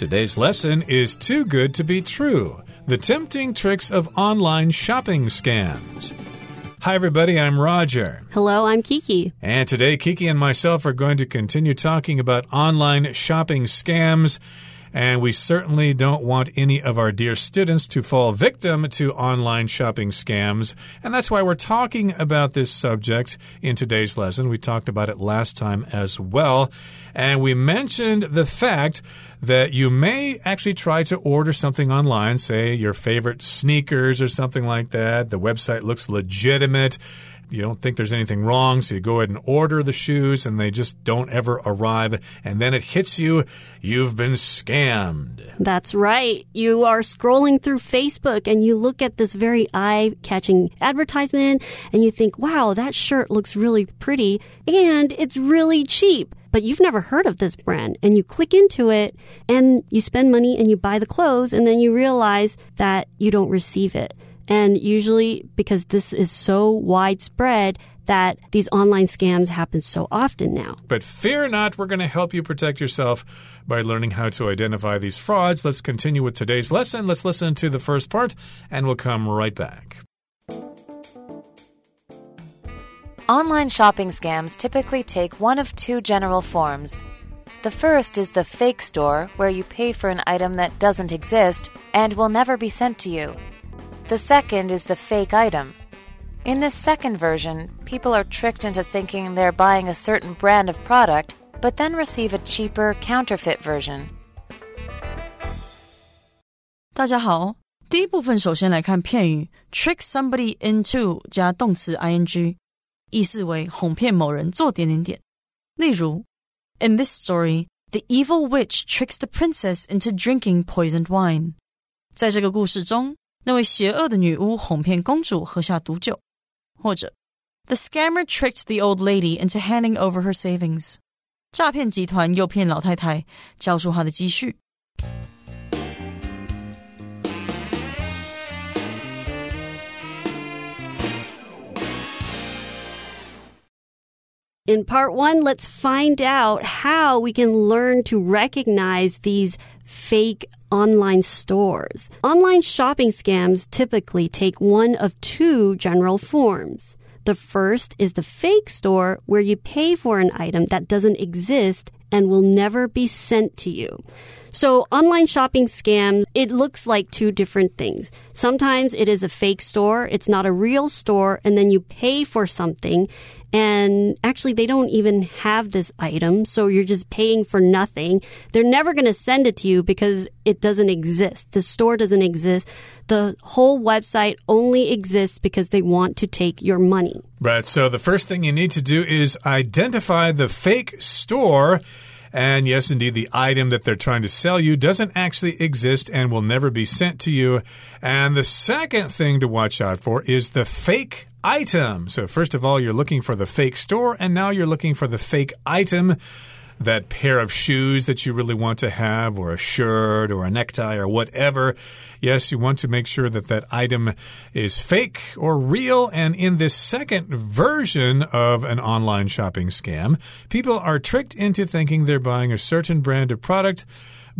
Today's lesson is Too Good to Be True The Tempting Tricks of Online Shopping Scams. Hi, everybody, I'm Roger. Hello, I'm Kiki. And today, Kiki and myself are going to continue talking about online shopping scams and we certainly don't want any of our dear students to fall victim to online shopping scams. And that's why we're talking about this subject in today's lesson. We talked about it last time as well. And we mentioned the fact that you may actually try to order something online, say your favorite sneakers or something like that. The website looks legitimate you don't think there's anything wrong, so you go ahead and order the shoes and they just don't ever arrive. And then it hits you, you've been scammed. That's right. You are scrolling through Facebook and you look at this very eye catching advertisement and you think, wow, that shirt looks really pretty and it's really cheap but you've never heard of this brand and you click into it and you spend money and you buy the clothes and then you realize that you don't receive it. And usually, because this is so widespread, that these online scams happen so often now. But fear not, we're going to help you protect yourself by learning how to identify these frauds. Let's continue with today's lesson. Let's listen to the first part, and we'll come right back. Online shopping scams typically take one of two general forms. The first is the fake store, where you pay for an item that doesn't exist and will never be sent to you. The second is the fake item. In this second version, people are tricked into thinking they're buying a certain brand of product, but then receive a cheaper counterfeit version. 大家好，第一部分首先来看片语 trick somebody into 加动词 ing，意思为哄骗某人做点点点。例如，In this story, the evil witch tricks the princess into drinking poisoned wine。在这个故事中， 那位邪恶的女巫哄骗公主喝下毒酒，或者 The scammer tricked the old lady into handing over her savings。诈骗集团诱骗老太太交出她的积蓄。In part one, let's find out how we can learn to recognize these fake online stores. Online shopping scams typically take one of two general forms. The first is the fake store where you pay for an item that doesn't exist and will never be sent to you. So online shopping scams, it looks like two different things. Sometimes it is a fake store. It's not a real store. And then you pay for something and actually, they don't even have this item. So you're just paying for nothing. They're never going to send it to you because it doesn't exist. The store doesn't exist. The whole website only exists because they want to take your money. Right. So the first thing you need to do is identify the fake store. And yes, indeed, the item that they're trying to sell you doesn't actually exist and will never be sent to you. And the second thing to watch out for is the fake item. So, first of all, you're looking for the fake store, and now you're looking for the fake item that pair of shoes that you really want to have, or a shirt, or a necktie, or whatever. Yes, you want to make sure that that item is fake or real. And in this second version of an online shopping scam, people are tricked into thinking they're buying a certain brand of product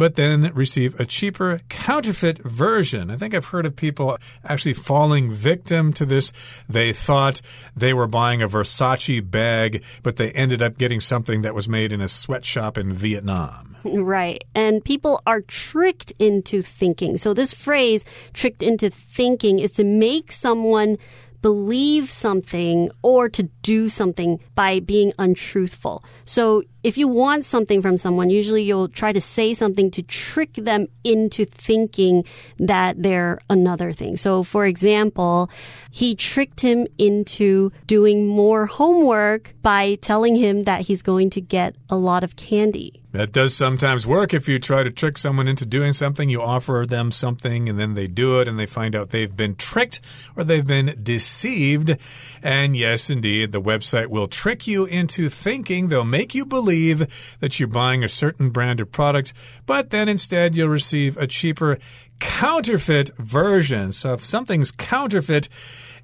but then receive a cheaper counterfeit version. I think I've heard of people actually falling victim to this. They thought they were buying a Versace bag, but they ended up getting something that was made in a sweatshop in Vietnam. Right. And people are tricked into thinking. So, this phrase, tricked into thinking, is to make someone believe something or to do something by being untruthful. So if you want something from someone, usually you'll try to say something to trick them into thinking that they're another thing. So for example, he tricked him into doing more homework by telling him that he's going to get a lot of candy. That does sometimes work. If you try to trick someone into doing something, you offer them something and then they do it and they find out they've been tricked or they've been deceived. And yes, indeed, the website will trick you into thinking, they'll make you believe that you're buying a certain brand of product, but then instead you'll receive a cheaper counterfeit version. So if something's counterfeit,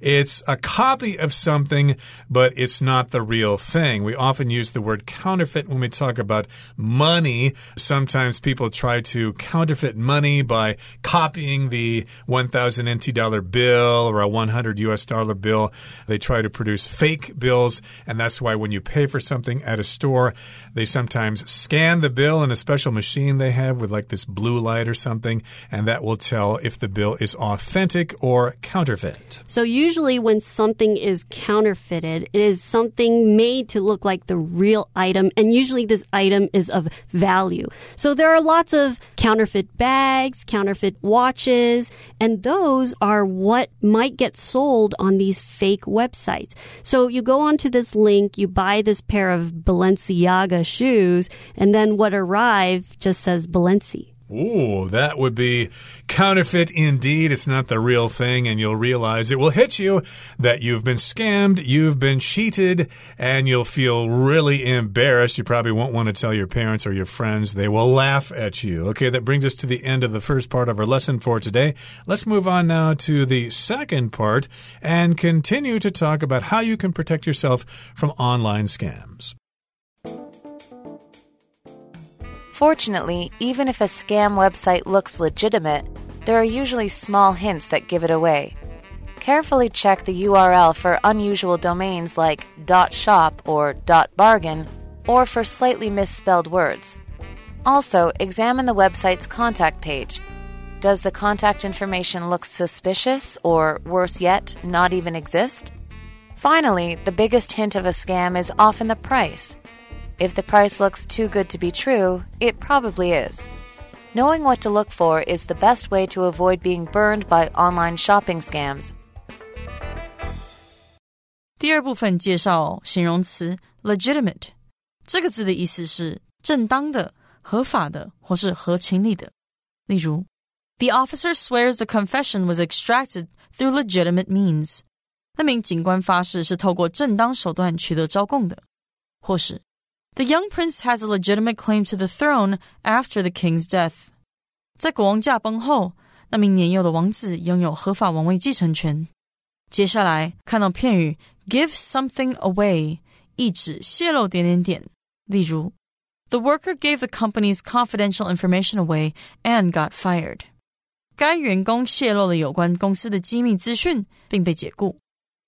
it's a copy of something, but it's not the real thing. We often use the word counterfeit when we talk about money. Sometimes people try to counterfeit money by copying the 1000 NT dollar bill or a 100 US dollar bill. They try to produce fake bills, and that's why when you pay for something at a store, they sometimes scan the bill in a special machine they have with like this blue light or something, and that will tell if the bill is authentic or counterfeit. So, usually, when something is counterfeited, it is something made to look like the real item, and usually this item is of value. So, there are lots of counterfeit bags, counterfeit watches, and those are what might get sold on these fake websites. So, you go onto this link, you buy this pair of Balenciaga shoes, and then what arrive just says Balenci. Ooh, that would be counterfeit indeed. It's not the real thing, and you'll realize it will hit you that you've been scammed, you've been cheated, and you'll feel really embarrassed. You probably won't want to tell your parents or your friends. They will laugh at you. Okay, that brings us to the end of the first part of our lesson for today. Let's move on now to the second part and continue to talk about how you can protect yourself from online scams. Fortunately, even if a scam website looks legitimate, there are usually small hints that give it away. Carefully check the URL for unusual domains like .shop or .bargain or for slightly misspelled words. Also, examine the website's contact page. Does the contact information look suspicious or, worse yet, not even exist? Finally, the biggest hint of a scam is often the price. If the price looks too good to be true, it probably is. Knowing what to look for is the best way to avoid being burned by online shopping scams. 第二部分介绍形容词 legitimate，这个字的意思是正当的、合法的或是合情理的。例如，The officer swears the confession was extracted through legitimate means。那名警官发誓是透过正当手段取得招供的，或是 the young prince has a legitimate claim to the throne after the king's death. 在国王驾崩后，那名年幼的王子拥有合法王位继承权。接下来看到片语 give something away，意指泄露点点点。例如，The worker gave the company's confidential information away and got fired。该员工泄露了有关公司的机密资讯，并被解雇。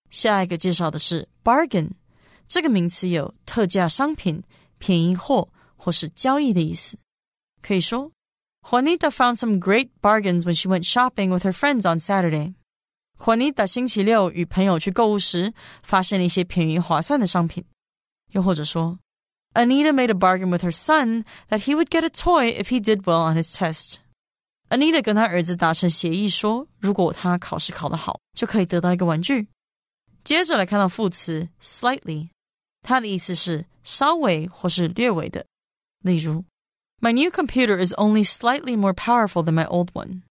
下一个介绍的是 bargain，这个名词有特价商品。 便宜货或是交易的意思。可以说，Juanita found some great bargains when she went shopping with her friends on Saturday。Juanita 星期六与朋友去购物时，发现了一些便宜划算的商品。又或者说，Anita made a bargain with her son that he would get a toy if he did well on his test。Anita 跟他儿子达成协议说，如果他考试考得好，就可以得到一个玩具。接着来看到副词 slightly，它的意思是 稍微或是略微的。例如，My new computer is only slightly more powerful than my old one。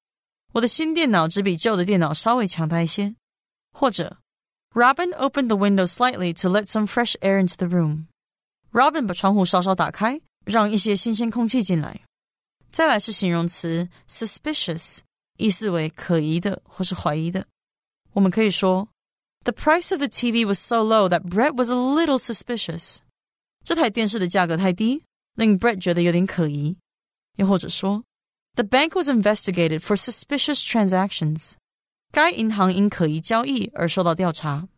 我的新电脑只比旧的电脑稍微强大一些。或者，Robin opened the window slightly to let some fresh air into the room。Robin 把窗户稍稍打开，让一些新鲜空气进来。再来是形容词 suspicious，意思为可疑的或是怀疑的。我们可以说，The price of the TV was so low that Brett was a little suspicious。 这台电视的价格太低，令 Brett 觉得有点可疑。又或者说，The bank was investigated for suspicious transactions。该银行因可疑交易而受到调查。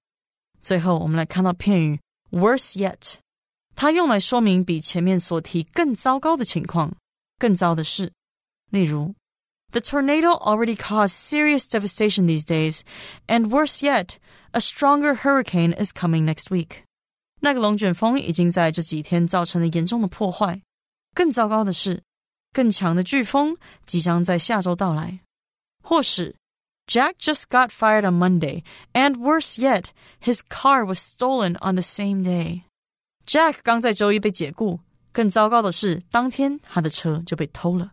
最后，我们来看到片语 worse yet，它用来说明比前面所提更糟糕的情况，更糟的事。例如，The tornado already caused serious devastation these days, and worse yet, a stronger hurricane is coming next week. 那个龙卷风已经在这几天造成了严重的破坏。更糟糕的是，更强的飓风即将在下周到来。或是，Jack just got fired on Monday, and worse yet, his car was stolen on the same day. Jack 刚在周一被解雇，更糟糕的是，当天他的车就被偷了。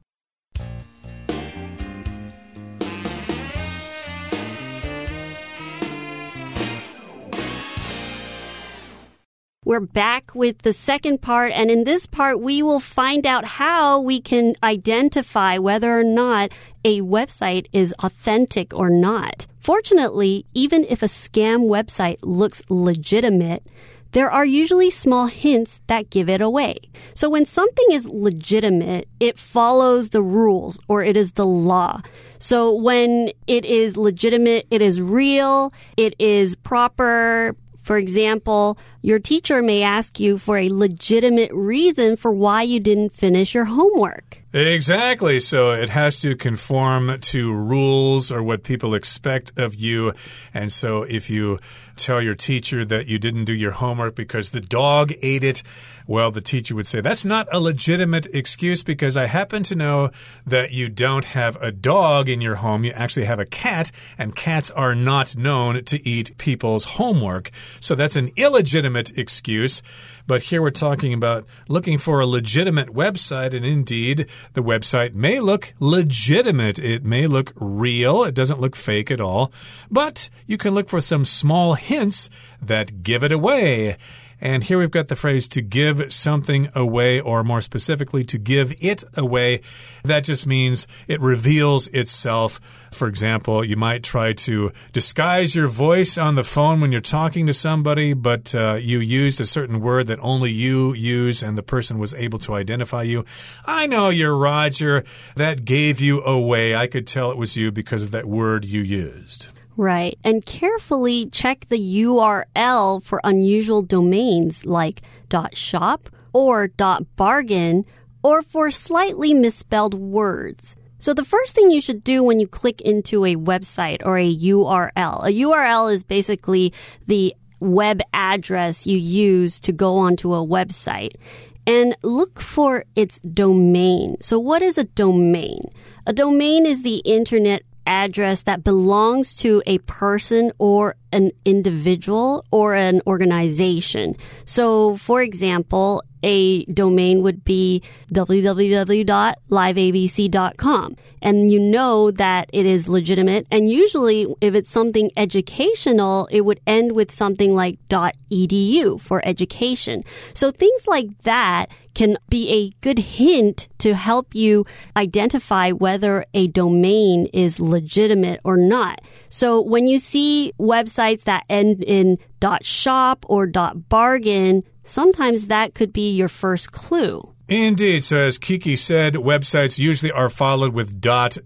We're back with the second part, and in this part, we will find out how we can identify whether or not a website is authentic or not. Fortunately, even if a scam website looks legitimate, there are usually small hints that give it away. So when something is legitimate, it follows the rules or it is the law. So when it is legitimate, it is real, it is proper, for example, your teacher may ask you for a legitimate reason for why you didn't finish your homework. Exactly. So it has to conform to rules or what people expect of you. And so if you tell your teacher that you didn't do your homework because the dog ate it, well, the teacher would say, that's not a legitimate excuse because I happen to know that you don't have a dog in your home. You actually have a cat, and cats are not known to eat people's homework. So that's an illegitimate excuse. But here we're talking about looking for a legitimate website, and indeed, the website may look legitimate. It may look real. It doesn't look fake at all. But you can look for some small hints that give it away. And here we've got the phrase to give something away, or more specifically, to give it away. That just means it reveals itself. For example, you might try to disguise your voice on the phone when you're talking to somebody, but uh, you used a certain word that only you use, and the person was able to identify you. I know you're Roger. That gave you away. I could tell it was you because of that word you used. Right. And carefully check the URL for unusual domains like .shop or .bargain or for slightly misspelled words. So the first thing you should do when you click into a website or a URL, a URL is basically the web address you use to go onto a website and look for its domain. So what is a domain? A domain is the internet address that belongs to a person or an individual or an organization. So, for example, a domain would be www.liveabc.com. And you know that it is legitimate. And usually, if it's something educational, it would end with something like .edu for education. So things like that can be a good hint to help you identify whether a domain is legitimate or not. So when you see websites that end in .shop or .bargain, sometimes that could be your first clue. Indeed. So, as Kiki said, websites usually are followed with .gov,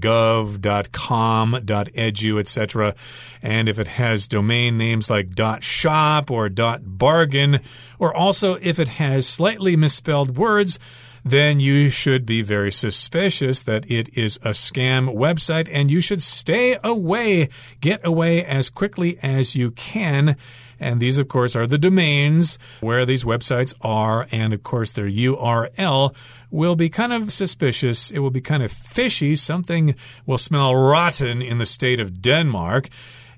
.gov, .com, .edu, etc. And if it has domain names like .shop or .bargain, or also if it has slightly misspelled words, then you should be very suspicious that it is a scam website and you should stay away. Get away as quickly as you can. And these, of course, are the domains where these websites are. And of course, their URL will be kind of suspicious. It will be kind of fishy. Something will smell rotten in the state of Denmark.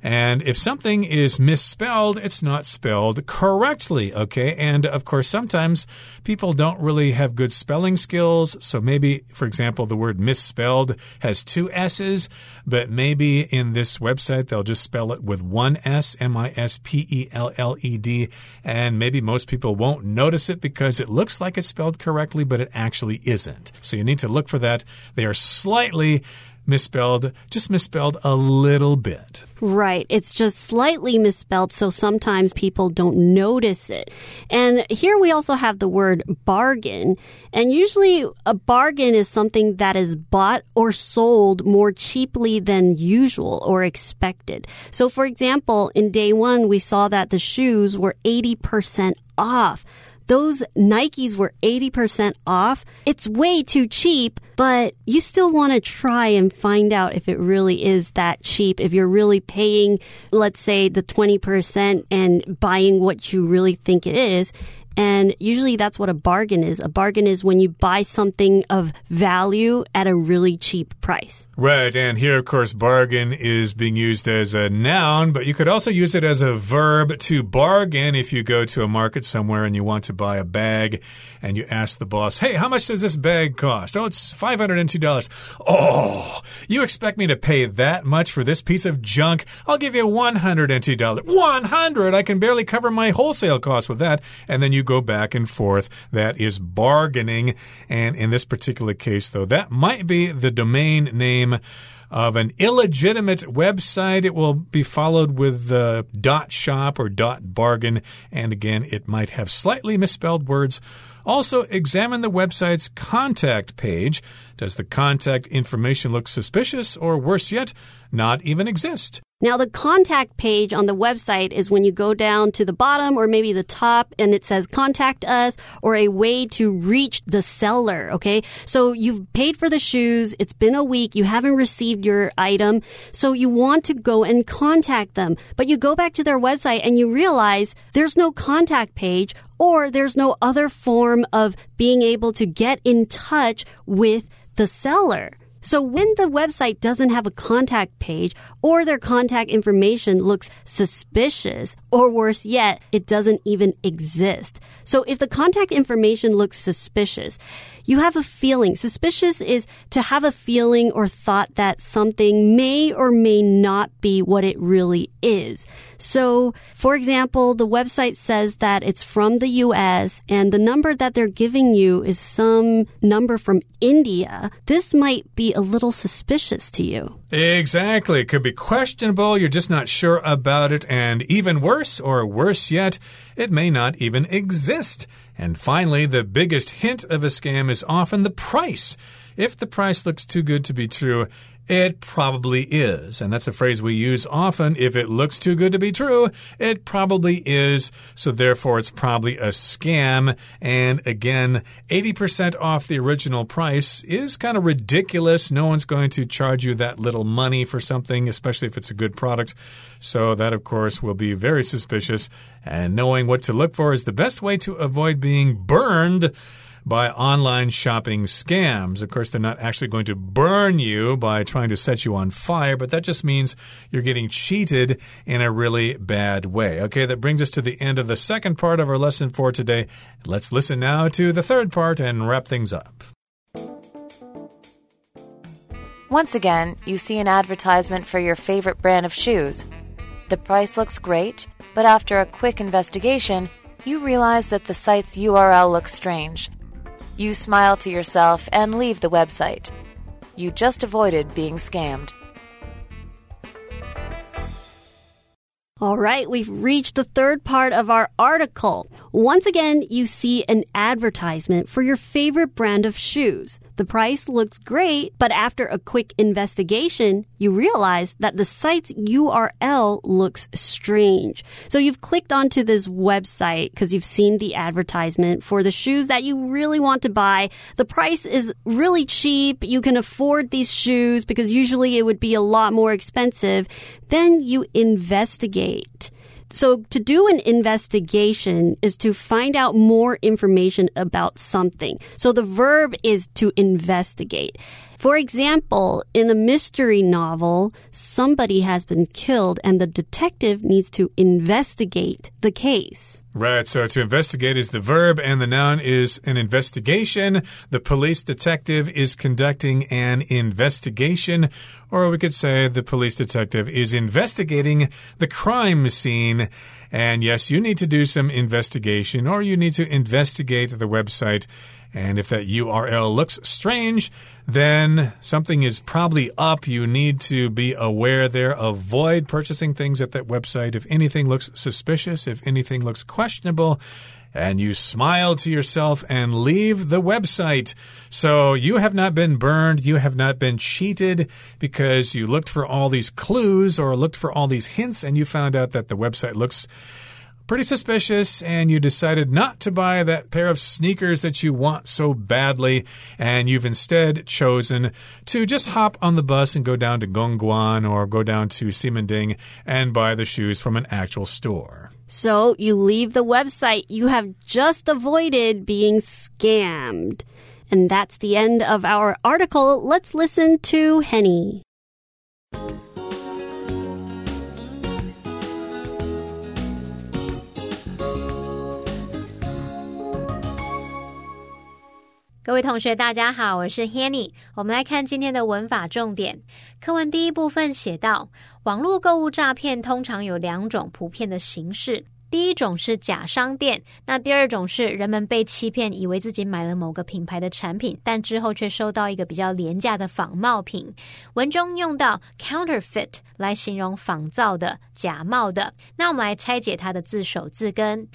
And if something is misspelled, it's not spelled correctly, okay? And of course, sometimes people don't really have good spelling skills. So maybe, for example, the word misspelled has two S's, but maybe in this website they'll just spell it with one S, M I S P E L L E D. And maybe most people won't notice it because it looks like it's spelled correctly, but it actually isn't. So you need to look for that. They are slightly misspelled, just misspelled a little bit. Right. It's just slightly misspelled, so sometimes people don't notice it. And here we also have the word bargain. And usually a bargain is something that is bought or sold more cheaply than usual or expected. So for example, in day one, we saw that the shoes were 80% off those Nikes were 80% off. It's way too cheap, but you still want to try and find out if it really is that cheap. If you're really paying, let's say, the 20% and buying what you really think it is. And usually that's what a bargain is. A bargain is when you buy something of value at a really cheap price. Right. And here, of course, bargain is being used as a noun, but you could also use it as a verb to bargain if you go to a market somewhere and you want to buy a bag and you ask the boss, hey, how much does this bag cost? Oh, it's $502. Oh, you expect me to pay that much for this piece of junk? I'll give you $102. 100 I can barely cover my wholesale cost with that. And then you go back and forth. That is bargaining. And in this particular case, though, that might be the domain name of an illegitimate website. It will be followed with the dot shop or dot bargain. And again, it might have slightly misspelled words. Also, examine the website's contact page. Does the contact information look suspicious or worse yet, not even exist? Now, the contact page on the website is when you go down to the bottom or maybe the top and it says contact us or a way to reach the seller. Okay. So you've paid for the shoes. It's been a week. You haven't received your item. So you want to go and contact them, but you go back to their website and you realize there's no contact page or there's no other form of being able to get in touch with the seller. So when the website doesn't have a contact page or their contact information looks suspicious, or worse yet, it doesn't even exist. So if the contact information looks suspicious, you have a feeling. Suspicious is to have a feeling or thought that something may or may not be what it really is. So, for example, the website says that it's from the US and the number that they're giving you is some number from India. This might be a little suspicious to you. Exactly. It could be questionable. You're just not sure about it. And even worse, or worse yet, it may not even exist. And finally, the biggest hint of a scam is often the price. If the price looks too good to be true, it probably is. And that's a phrase we use often. If it looks too good to be true, it probably is. So therefore, it's probably a scam. And again, 80% off the original price is kind of ridiculous. No one's going to charge you that little money for something, especially if it's a good product. So that, of course, will be very suspicious. And knowing what to look for is the best way to avoid being burned by online shopping scams. Of course, they're not actually going to burn you by trying to set you on fire, but that just means you're getting cheated in a really bad way. Okay, that brings us to the end of the second part of our lesson for today. Let's listen now to the third part and wrap things up. Once again, you see an advertisement for your favorite brand of shoes. The price looks great, but after a quick investigation, you realize that the site's URL looks strange. You smile to yourself and leave the website. You just avoided being scammed. All right, we've reached the third part of our article. Once again, you see an advertisement for your favorite brand of shoes. The price looks great, but after a quick investigation, you realize that the site's URL looks strange. So you've clicked onto this website because you've seen the advertisement for the shoes that you really want to buy. The price is really cheap. You can afford these shoes because usually it would be a lot more expensive. Then you investigate. So to do an investigation is to find out more information about something. So the verb is to investigate. For example, in a mystery novel, somebody has been killed and the detective needs to investigate the case. Right, so to investigate is the verb and the noun is an investigation. The police detective is conducting an investigation. Or we could say the police detective is investigating the crime scene. And yes, you need to do some investigation or you need to investigate the website. And if that URL looks strange, then something is probably up. You need to be aware there. Avoid purchasing things at that website. If anything looks suspicious, if anything looks questionable, and you smile to yourself and leave the website. So you have not been burned, you have not been cheated because you looked for all these clues or looked for all these hints and you found out that the website looks pretty suspicious and you decided not to buy that pair of sneakers that you want so badly and you've instead chosen to just hop on the bus and go down to Gongguan or go down to Ximending and buy the shoes from an actual store. So you leave the website. You have just avoided being scammed. And that's the end of our article. Let's listen to Henny. 各位同学，大家好，我是 Hanny。我们来看今天的文法重点。课文第一部分写到，网络购物诈骗通常有两种普遍的形式。第一种是假商店，那第二种是人们被欺骗，以为自己买了某个品牌的产品，但之后却收到一个比较廉价的仿冒品。文中用到 counterfeit 来形容仿造的、假冒的。那我们来拆解它的字首字根。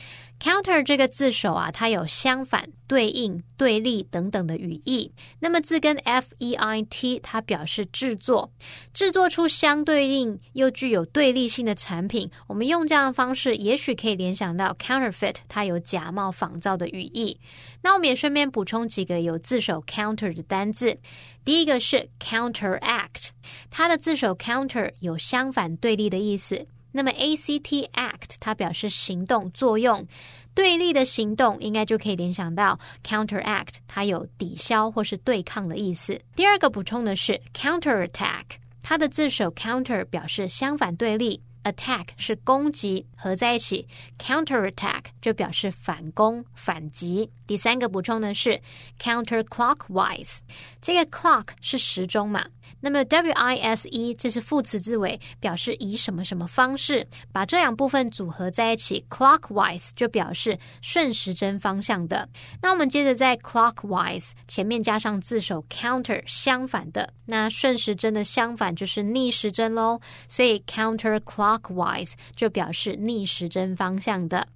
Counter 这个字首啊，它有相反、对应、对立等等的语义。那么字根 f e i t，它表示制作，制作出相对应又具有对立性的产品。我们用这样的方式，也许可以联想到 counterfeit，它有假冒、仿造的语义。那我们也顺便补充几个有字首 counter 的单字。第一个是 counteract，它的字首 counter 有相反、对立的意思。那么 act act 它表示行动作用，对立的行动应该就可以联想到 counteract，它有抵消或是对抗的意思。第二个补充的是 counterattack，它的字首 counter 表示相反对立，attack 是攻击，合在一起 counterattack 就表示反攻反击。第三个补充的是 counterclockwise，这个 clock 是时钟嘛？那么 w i s e 这是副词字尾，表示以什么什么方式，把这两部分组合在一起，clockwise 就表示顺时针方向的。那我们接着在 clockwise 前面加上字首 counter 相反的，那顺时针的相反就是逆时针喽，所以 counterclockwise 就表示逆时针方向的。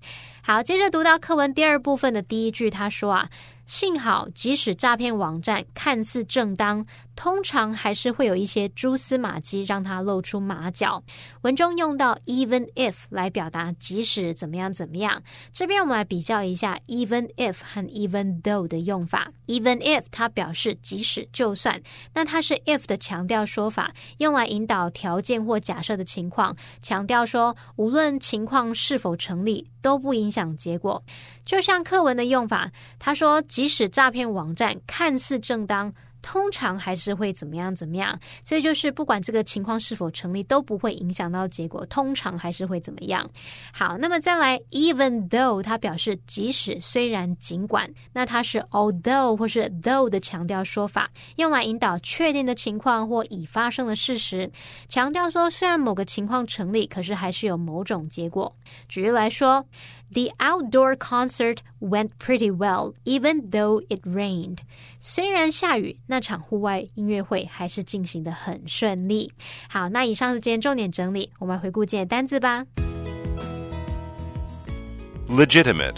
好，接着读到课文第二部分的第一句，他说啊。幸好，即使诈骗网站看似正当，通常还是会有一些蛛丝马迹让它露出马脚。文中用到 even if 来表达即使怎么样怎么样。这边我们来比较一下 even if 和 even though 的用法。even if 它表示即使就算，那它是 if 的强调说法，用来引导条件或假设的情况，强调说无论情况是否成立都不影响结果。就像课文的用法，他说。即使诈骗网站看似正当。通常还是会怎么样怎么样，所以就是不管这个情况是否成立，都不会影响到结果。通常还是会怎么样？好，那么再来，even though 它表示即使、虽然、尽管，那它是 although 或是 though 的强调说法，用来引导确定的情况或已发生的事实，强调说虽然某个情况成立，可是还是有某种结果。举例来说 ，The outdoor concert went pretty well even though it rained。虽然下雨，那那场户外音乐会还是进行的很顺利。好，那以上是今天重点整理，我们回顾今天单字吧。Legitimate.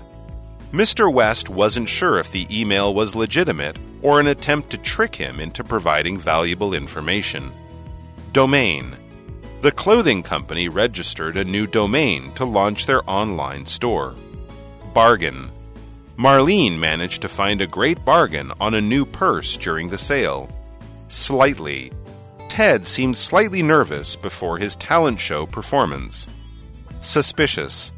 Mr. West wasn't sure if the email was legitimate or an attempt to trick him into providing valuable information. Domain. the clothing company registered a new domain to launch their online store. Bargain. Marlene managed to find a great bargain on a new purse during the sale. Slightly. Ted seemed slightly nervous before his talent show performance. Suspicious.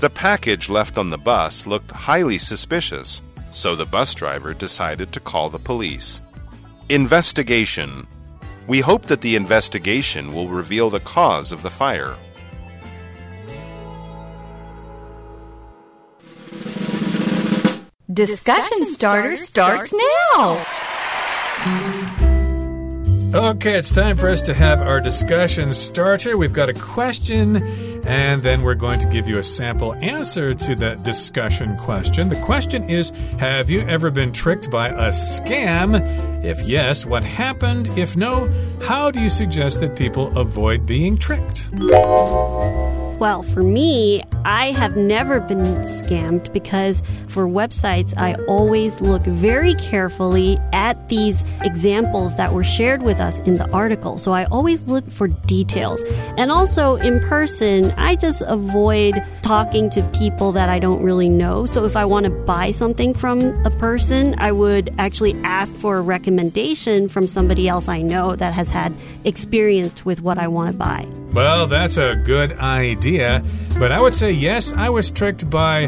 The package left on the bus looked highly suspicious, so the bus driver decided to call the police. Investigation. We hope that the investigation will reveal the cause of the fire. Discussion starter starts now. Okay, it's time for us to have our discussion starter. We've got a question, and then we're going to give you a sample answer to that discussion question. The question is Have you ever been tricked by a scam? If yes, what happened? If no, how do you suggest that people avoid being tricked? Well, for me, I have never been scammed because for websites, I always look very carefully at these examples that were shared with us in the article. So I always look for details. And also in person, I just avoid talking to people that I don't really know. So if I want to buy something from a person, I would actually ask for a recommendation from somebody else I know that has had experience with what I want to buy. Well, that's a good idea. But I would say, yes, I was tricked by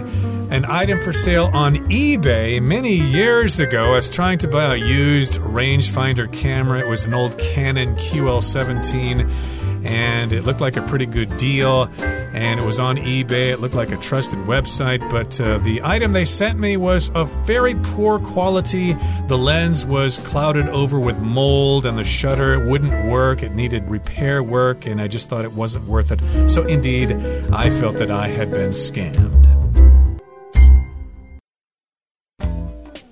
an item for sale on eBay many years ago. I was trying to buy a used rangefinder camera. It was an old Canon QL17 and it looked like a pretty good deal. And it was on eBay. It looked like a trusted website, but uh, the item they sent me was of very poor quality. The lens was clouded over with mold, and the shutter wouldn't work. It needed repair work, and I just thought it wasn't worth it. So, indeed, I felt that I had been scammed.